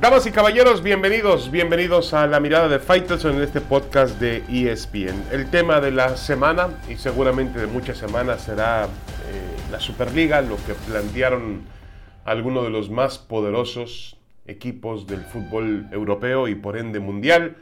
Damas y caballeros, bienvenidos, bienvenidos a la mirada de Fighters en este podcast de ESPN. El tema de la semana y seguramente de muchas semanas será eh, la Superliga, lo que plantearon algunos de los más poderosos equipos del fútbol europeo y por ende mundial,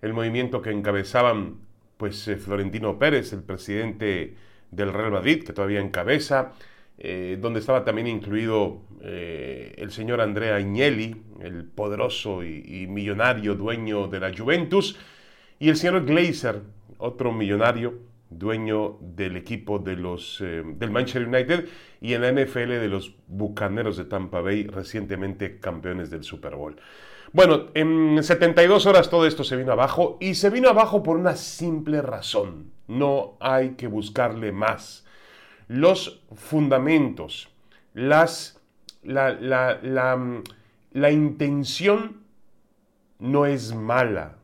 el movimiento que encabezaban pues eh, Florentino Pérez, el presidente del Real Madrid, que todavía encabeza, eh, donde estaba también incluido eh, el señor Andrea Agnelli, el poderoso y, millonario dueño de la Juventus, y el señor Glazer, otro millonario dueño del equipo de los, eh, del Manchester United y en la NFL de los Bucaneros de Tampa Bay, recientemente campeones del Super Bowl. Bueno, en 72 horas todo esto se vino abajo y se vino abajo por una simple razón. No hay que buscarle más los fundamentos, las, la, la, intención no es mala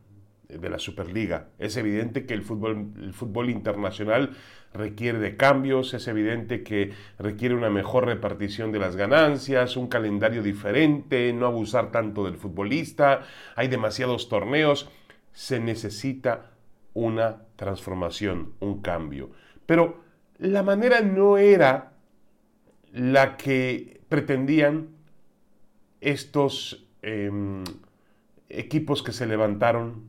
de la Superliga. Es evidente que el fútbol, el fútbol internacional requiere de cambios, es evidente que requiere una mejor repartición de las ganancias, un calendario diferente, no abusar tanto del futbolista, hay demasiados torneos, se necesita una transformación, un cambio. Pero la manera no era la que pretendían estos em, equipos que se levantaron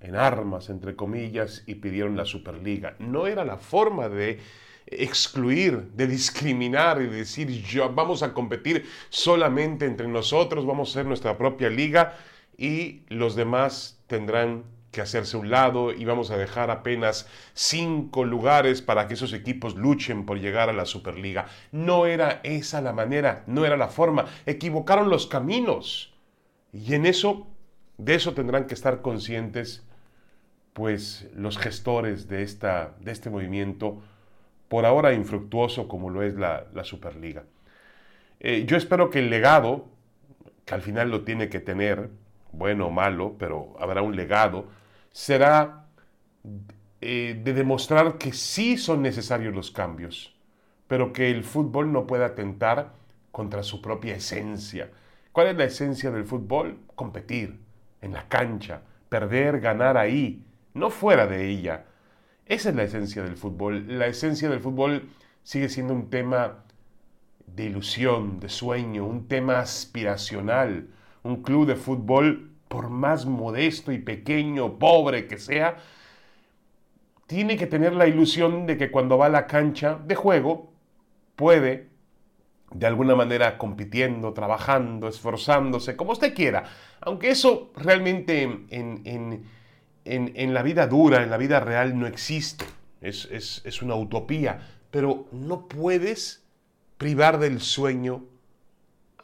en armas, entre comillas, y pidieron la Superliga. No era la forma de excluir, de discriminar y decir, yo, vamos a competir solamente entre nosotros, vamos a ser nuestra propia liga y los demás tendrán que hacerse un lado y vamos a dejar apenas cinco lugares para que esos equipos luchen por llegar a la Superliga. No era esa la manera, no era la forma. Equivocaron los caminos. Y en eso, de eso tendrán que estar conscientes, pues, los gestores de, esta, de este movimiento, por ahora infructuoso como lo es la, Superliga. Eh, yo espero que el legado, que al final lo tiene que tener, bueno o malo, pero habrá un legado, será eh, de demostrar que sí son necesarios los cambios, pero que el fútbol no puede atentar contra su propia esencia. ¿Cuál es la esencia del fútbol? Competir en la cancha, perder, ganar ahí, no fuera de ella. Esa es la esencia del fútbol. La esencia del fútbol sigue siendo un tema de ilusión, de sueño, un tema aspiracional. Un club de fútbol por más modesto y pequeño, pobre que sea, tiene que tener la ilusión de que cuando va a la cancha de juego puede, de alguna manera, compitiendo, trabajando, esforzándose, como usted quiera. Aunque eso realmente en, la vida dura, en la vida real, no existe. Es, una utopía. Pero no puedes privar del sueño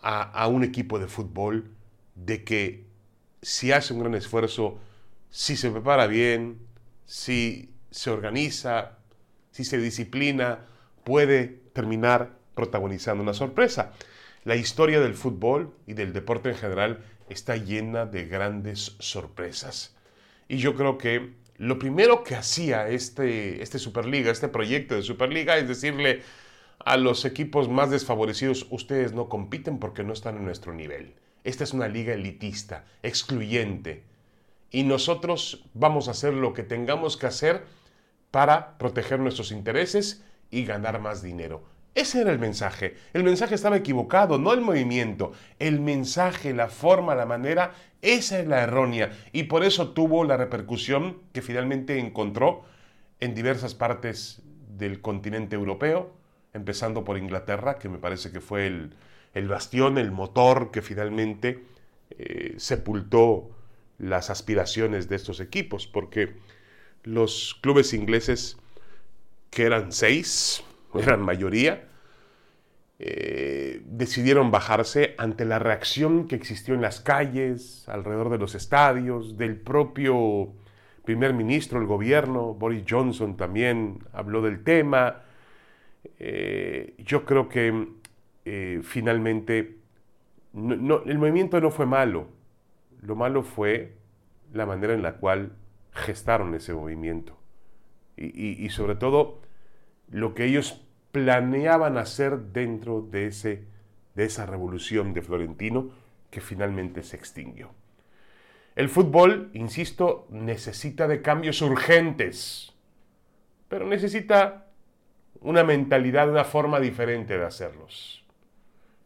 a, a un equipo de fútbol de que si hace un gran esfuerzo, si se prepara bien, si se organiza, si se disciplina, puede terminar protagonizando una sorpresa. La historia del fútbol y del deporte en general está llena de grandes sorpresas. Y yo creo que lo primero que hacía este, este Superliga, este proyecto de Superliga, es decirle a los equipos más desfavorecidos, ustedes no compiten porque no están en nuestro nivel. Esta es una liga elitista, excluyente. Y nosotros vamos a hacer lo que tengamos que hacer para proteger nuestros intereses y ganar más dinero. Ese era el mensaje. El mensaje estaba equivocado, no el movimiento. El mensaje, la forma, la manera, esa es la errónea. Y por eso tuvo la repercusión que finalmente encontró en diversas partes del continente europeo, empezando por Inglaterra, que me parece que fue el, el bastión, el motor que finalmente eh, sepultó las aspiraciones de estos equipos, porque los clubes ingleses, que eran seis, eran mayoría, eh, decidieron bajarse ante la reacción que existió en las calles, alrededor de los estadios, del propio primer ministro, el gobierno, Boris Johnson también habló del tema. Eh, yo creo que eh, finalmente, el movimiento no fue malo, lo malo fue la manera en la cual gestaron ese movimiento. Y, sobre todo lo que ellos planeaban hacer dentro de, de esa revolución de Florentino, que finalmente se extinguió. El fútbol, insisto, necesita de cambios urgentes, pero necesita una mentalidad, una forma diferente de hacerlos.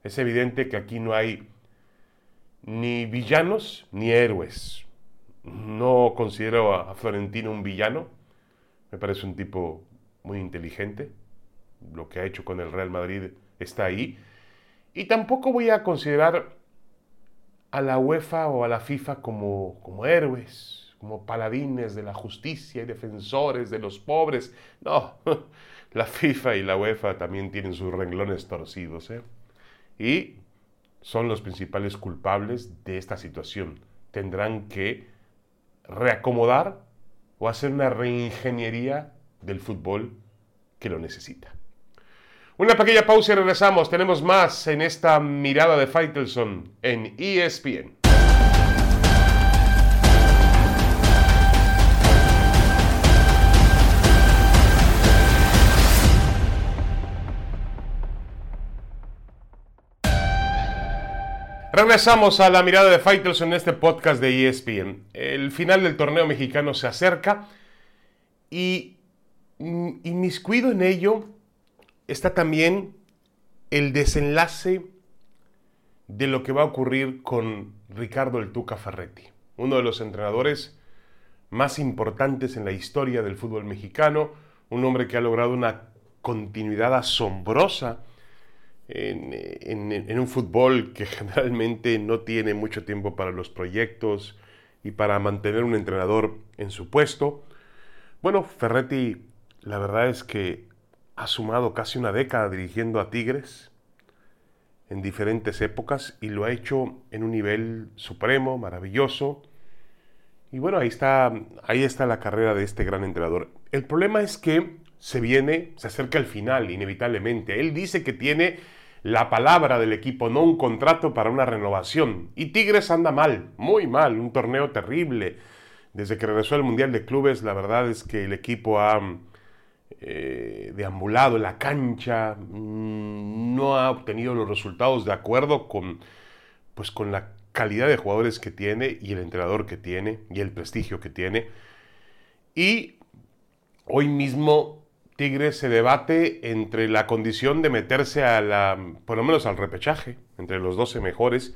Es evidente que aquí no hay ni villanos ni héroes. No considero a Florentino un villano. Me parece un tipo muy inteligente. Lo que ha hecho con el Real Madrid está ahí. Y tampoco voy a considerar a la UEFA o a la FIFA como, como héroes, como paladines de la justicia y defensores de los pobres. No, la FIFA y la UEFA también tienen sus renglones torcidos. ¿eh? Y son los principales culpables de esta situación. Tendrán que reacomodar o hacer una reingeniería del fútbol que lo necesita. Una pequeña pausa y regresamos. Tenemos más en esta mirada de Faitelson en ESPN. Regresamos a la mirada de Fighters en este podcast de ESPN. El final del torneo mexicano se acerca y, y miscuido en ello está también el desenlace de lo que va a ocurrir con Ricardo el Tuca Ferretti, uno de los entrenadores más importantes en la historia del fútbol mexicano, un hombre que ha logrado una continuidad asombrosa en, un fútbol que generalmente no tiene mucho tiempo para los proyectos y para mantener un entrenador en su puesto. Bueno, Ferretti, la verdad es que ha sumado casi una década dirigiendo a Tigres en diferentes épocas y lo ha hecho en un nivel supremo, maravilloso. Y bueno, ahí está, ahí está la carrera de este gran entrenador. El problema es que se viene, se acerca al final, inevitablemente. Él dice que tiene la palabra del equipo, no un contrato para una renovación. Y Tigres anda mal, muy mal, un torneo terrible. Desde que regresó al Mundial de Clubes, la verdad es que el equipo ha eh, deambulado en la cancha, mm, no ha obtenido los resultados de acuerdo con, pues, con la calidad de jugadores que tiene y el entrenador que tiene y el prestigio que tiene. Y hoy mismo Tigres se debate entre la condición de meterse a la, por lo menos al repechaje, entre los 12 mejores.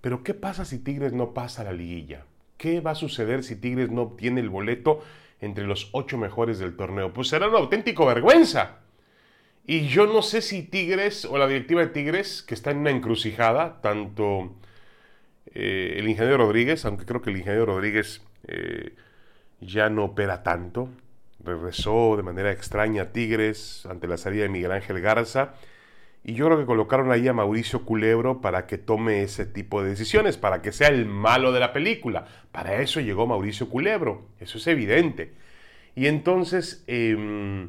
Pero ¿qué pasa si Tigres no pasa a la liguilla? ¿Qué va a suceder si Tigres no obtiene el boleto entre los 8 mejores del torneo? Pues será una auténtica vergüenza. Y yo no sé si Tigres o la directiva de Tigres, que está en una encrucijada, tanto eh, el ingeniero Rodríguez, aunque creo que el ingeniero Rodríguez eh, ya no opera tanto, regresó de manera extraña a Tigres ante la salida de Miguel Ángel Garza. Y yo creo que colocaron ahí a Mauricio Culebro para que tome ese tipo de decisiones, para que sea el malo de la película. Para eso llegó Mauricio Culebro, eso es evidente. Y entonces, em,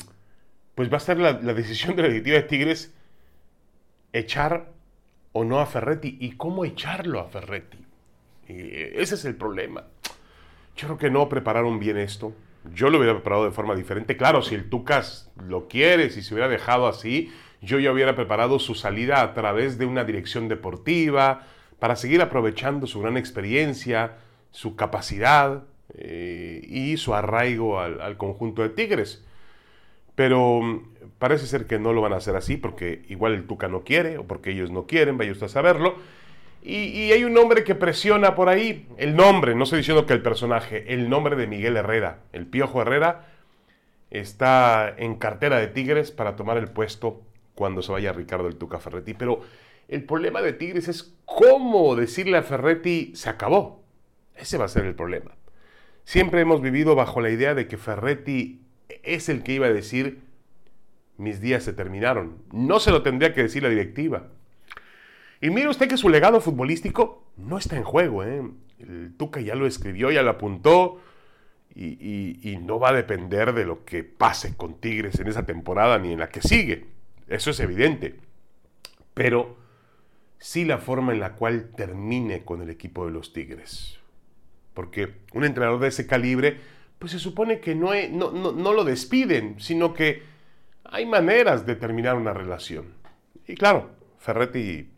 pues va a ser la, decisión de la directiva de Tigres echar o no a Ferretti. ¿Y cómo echarlo a Ferretti? ese es el problema. Yo creo que no prepararon bien esto. Yo lo hubiera preparado de forma diferente. Claro, si el Tucas lo quiere, si se hubiera dejado así, yo ya hubiera preparado su salida a través de una dirección deportiva, para seguir aprovechando su gran experiencia, su capacidad eh, y su arraigo al, conjunto de Tigres. Pero mm, parece ser que no lo van a hacer así porque igual el Tuca no quiere o porque ellos no quieren, vaya usted a saberlo. Y, hay un nombre que presiona por ahí, el nombre, no estoy diciendo que el personaje, el nombre de Miguel Herrera. El Piojo Herrera está en cartera de Tigres para tomar el puesto cuando se vaya Ricardo el Tuca Ferretti. Pero el problema de Tigres es cómo decirle a Ferretti se acabó. Ese va a ser el problema. Siempre hemos vivido bajo la idea de que Ferretti es el que iba a decir mis días se terminaron. No se lo tendría que decir la directiva. Y mire usted que su legado futbolístico no está en juego. ¿eh? El Tuca ya lo escribió, ya lo apuntó. Y, no va a depender de lo que pase con Tigres en esa temporada ni en la que sigue. Eso es evidente. Pero sí la forma en la cual termine con el equipo de los Tigres. Porque un entrenador de ese calibre, pues se supone que no, no, no lo despiden, sino que hay maneras de terminar una relación. Y claro, Ferretti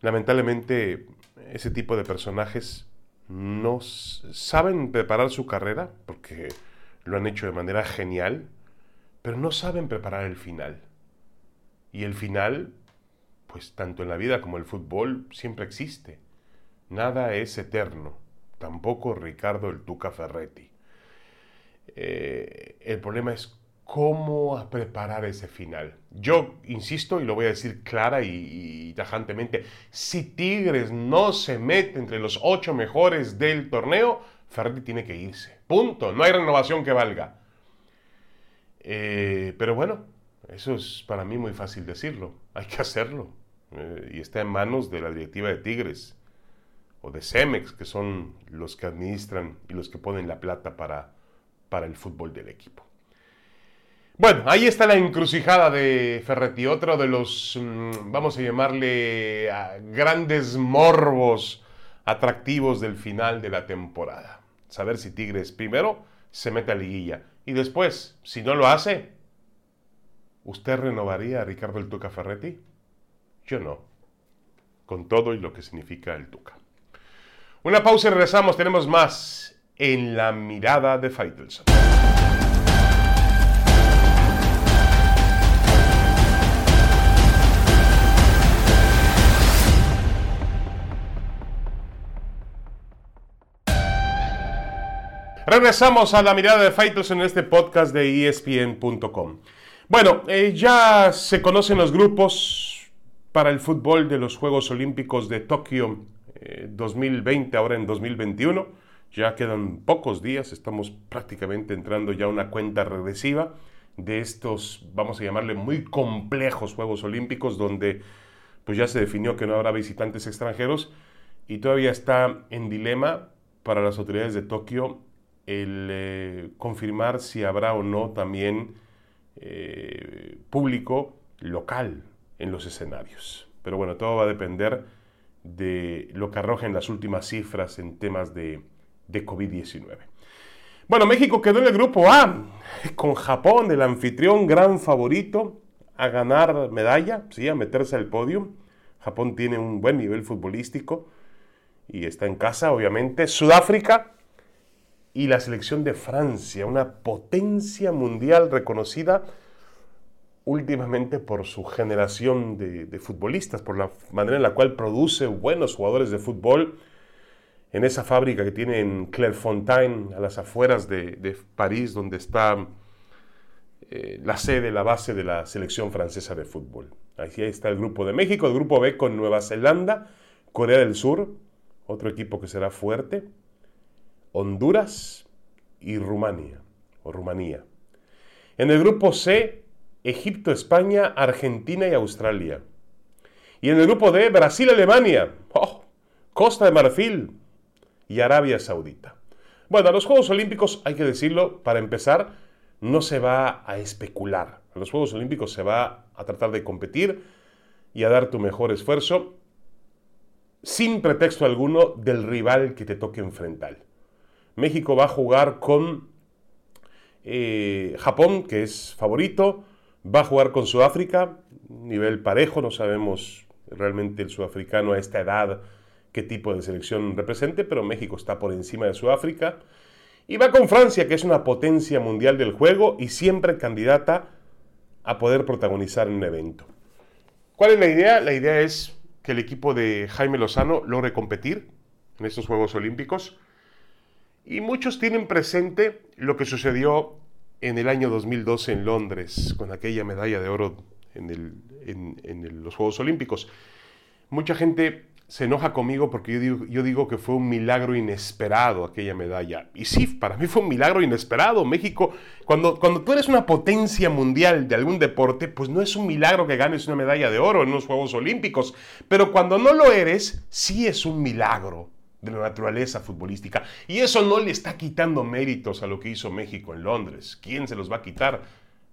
lamentablemente ese tipo de personajes no saben preparar su carrera, porque lo han hecho de manera genial, pero no saben preparar el final. Y el final, pues tanto en la vida como en el fútbol, siempre existe. Nada es eterno, tampoco Ricardo el Tuca Ferretti. Eh, el problema es cómo preparar ese final. Yo insisto y lo voy a decir clara y, tajantemente, si Tigres no se mete entre los ocho mejores del torneo, Ferretti tiene que irse. Punto. No hay renovación que valga. Eh, pero bueno, eso es para mí muy fácil decirlo. Hay que hacerlo. Eh, y está en manos de la directiva de Tigres o de Cemex, que son los que administran y los que ponen la plata para, para el fútbol del equipo. Bueno, ahí está la encrucijada de Ferretti, otro de los, mm, vamos a llamarle, grandes morbos atractivos del final de la temporada. Saber si Tigres primero se mete a liguilla y después, si no lo hace, ¿usted renovaría a Ricardo el Tuca Ferretti? Yo no, con todo y lo que significa el Tuca. Una pausa y regresamos, tenemos más en la mirada de Faitelson. Regresamos a la mirada de Fighters en este podcast de ESPN.com. Bueno, eh, ya se conocen los grupos para el fútbol de los Juegos Olímpicos de Tokio 2020, eh, ahora en 2021. Ya quedan pocos días, estamos prácticamente entrando ya a una cuenta regresiva de estos, vamos a llamarle, muy complejos Juegos Olímpicos, donde pues ya se definió que no habrá visitantes extranjeros y todavía está en dilema para las autoridades de Tokio el eh, confirmar si habrá o no también eh, público local en los escenarios. Pero bueno, todo va a depender de lo que arrojen las últimas cifras en temas de, de COVID-19. Bueno, México quedó en el grupo A, con Japón, el anfitrión gran favorito a ganar medalla, ¿sí? a meterse al podio. Japón tiene un buen nivel futbolístico y está en casa, obviamente. Sudáfrica, y la selección de Francia, una potencia mundial reconocida últimamente por su generación de, futbolistas, por la manera en la cual produce buenos jugadores de fútbol en esa fábrica que tiene en Clairefontaine, a las afueras de, París, donde está eh, la sede, la base de la selección francesa de fútbol. Ahí está el grupo de México, el grupo B con Nueva Zelanda, Corea del Sur, otro equipo que será fuerte, Honduras y Rumania o Rumanía. En el grupo C, Egipto, España, Argentina y Australia. Y en el grupo D, Brasil, Alemania, oh, Costa de Marfil y Arabia Saudita. Bueno, a los Juegos Olímpicos, hay que decirlo, para empezar, no se va a especular. A los Juegos Olímpicos se va a tratar de competir y a dar tu mejor esfuerzo sin pretexto alguno del rival que te toque enfrentar. México va a jugar con eh, Japón, que es favorito, va a jugar con Sudáfrica, nivel parejo, no sabemos realmente el sudafricano a esta edad qué tipo de selección represente, pero México está por encima de Sudáfrica. Y va con Francia, que es una potencia mundial del juego y siempre candidata a poder protagonizar un evento. ¿Cuál es la idea? La idea es que el equipo de Jaime Lozano logre competir en estos Juegos Olímpicos y muchos tienen presente lo que sucedió en el año 2012 en Londres, con aquella medalla de oro en, los Juegos Olímpicos. Mucha gente se enoja conmigo porque yo digo, que fue un milagro inesperado aquella medalla. Y sí, para mí fue un milagro inesperado. México, cuando, cuando tú eres una potencia mundial de algún deporte, pues no es un milagro que ganes una medalla de oro en los Juegos Olímpicos. Pero cuando no lo eres, sí es un milagro de la naturaleza futbolística. Y eso no le está quitando méritos a lo que hizo México en Londres. ¿Quién se los va a quitar?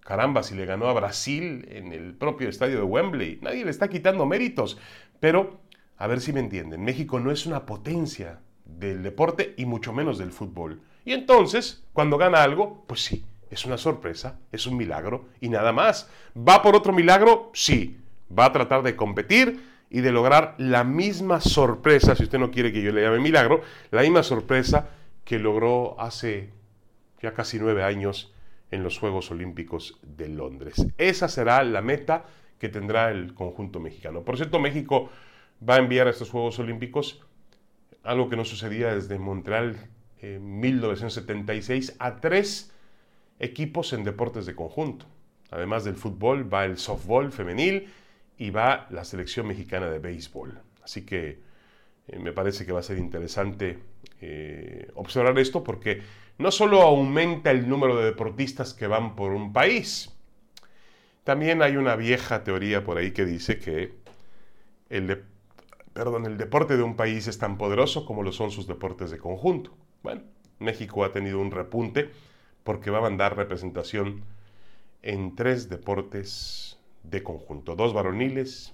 Caramba, si le ganó a Brasil en el propio estadio de Wembley. Nadie le está quitando méritos. Pero, a ver si me entienden, México no es una potencia del deporte y mucho menos del fútbol. Y entonces, cuando gana algo, pues sí, es una sorpresa, es un milagro y nada más. ¿Va por otro milagro? Sí. Va a tratar de competir y de lograr la misma sorpresa, si usted no quiere que yo le llame milagro, la misma sorpresa que logró hace ya casi nueve años en los Juegos Olímpicos de Londres. Esa será la meta que tendrá el conjunto mexicano. Por cierto, México va a enviar a estos Juegos Olímpicos algo que no sucedía desde Montreal en 1976 a tres equipos en deportes de conjunto. Además del fútbol, va el softball femenil y va la selección mexicana de béisbol. Así que eh, me parece que va a ser interesante eh, observar esto porque no solo aumenta el número de deportistas que van por un país, también hay una vieja teoría por ahí que dice que el, perdón, el deporte de un país es tan poderoso como lo son sus deportes de conjunto. Bueno, México ha tenido un repunte porque va a mandar representación en tres deportes de conjunto, dos varoniles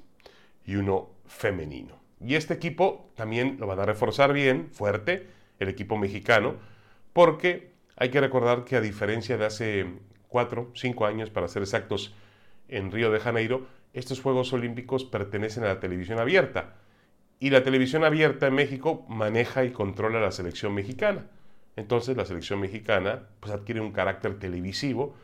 y uno femenino. Y este equipo también lo van a reforzar bien, fuerte, el equipo mexicano, porque hay que recordar que a diferencia de hace cuatro, cinco años, para ser exactos, en Río de Janeiro, estos Juegos Olímpicos pertenecen a la televisión abierta. Y la televisión abierta en México maneja y controla la selección mexicana. Entonces la selección mexicana pues, adquiere un carácter televisivo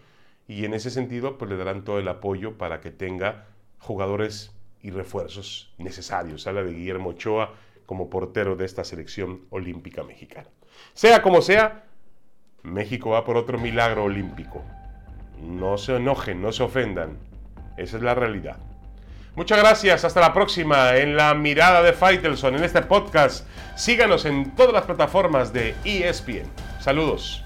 y en ese sentido pues, le darán todo el apoyo para que tenga jugadores y refuerzos necesarios. Habla de Guillermo Ochoa como portero de esta selección olímpica mexicana. Sea como sea, México va por otro milagro olímpico. No se enojen, no se ofendan. Esa es la realidad. Muchas gracias, hasta la próxima en la mirada de Faitelson en este podcast. Síganos en todas las plataformas de ESPN. Saludos.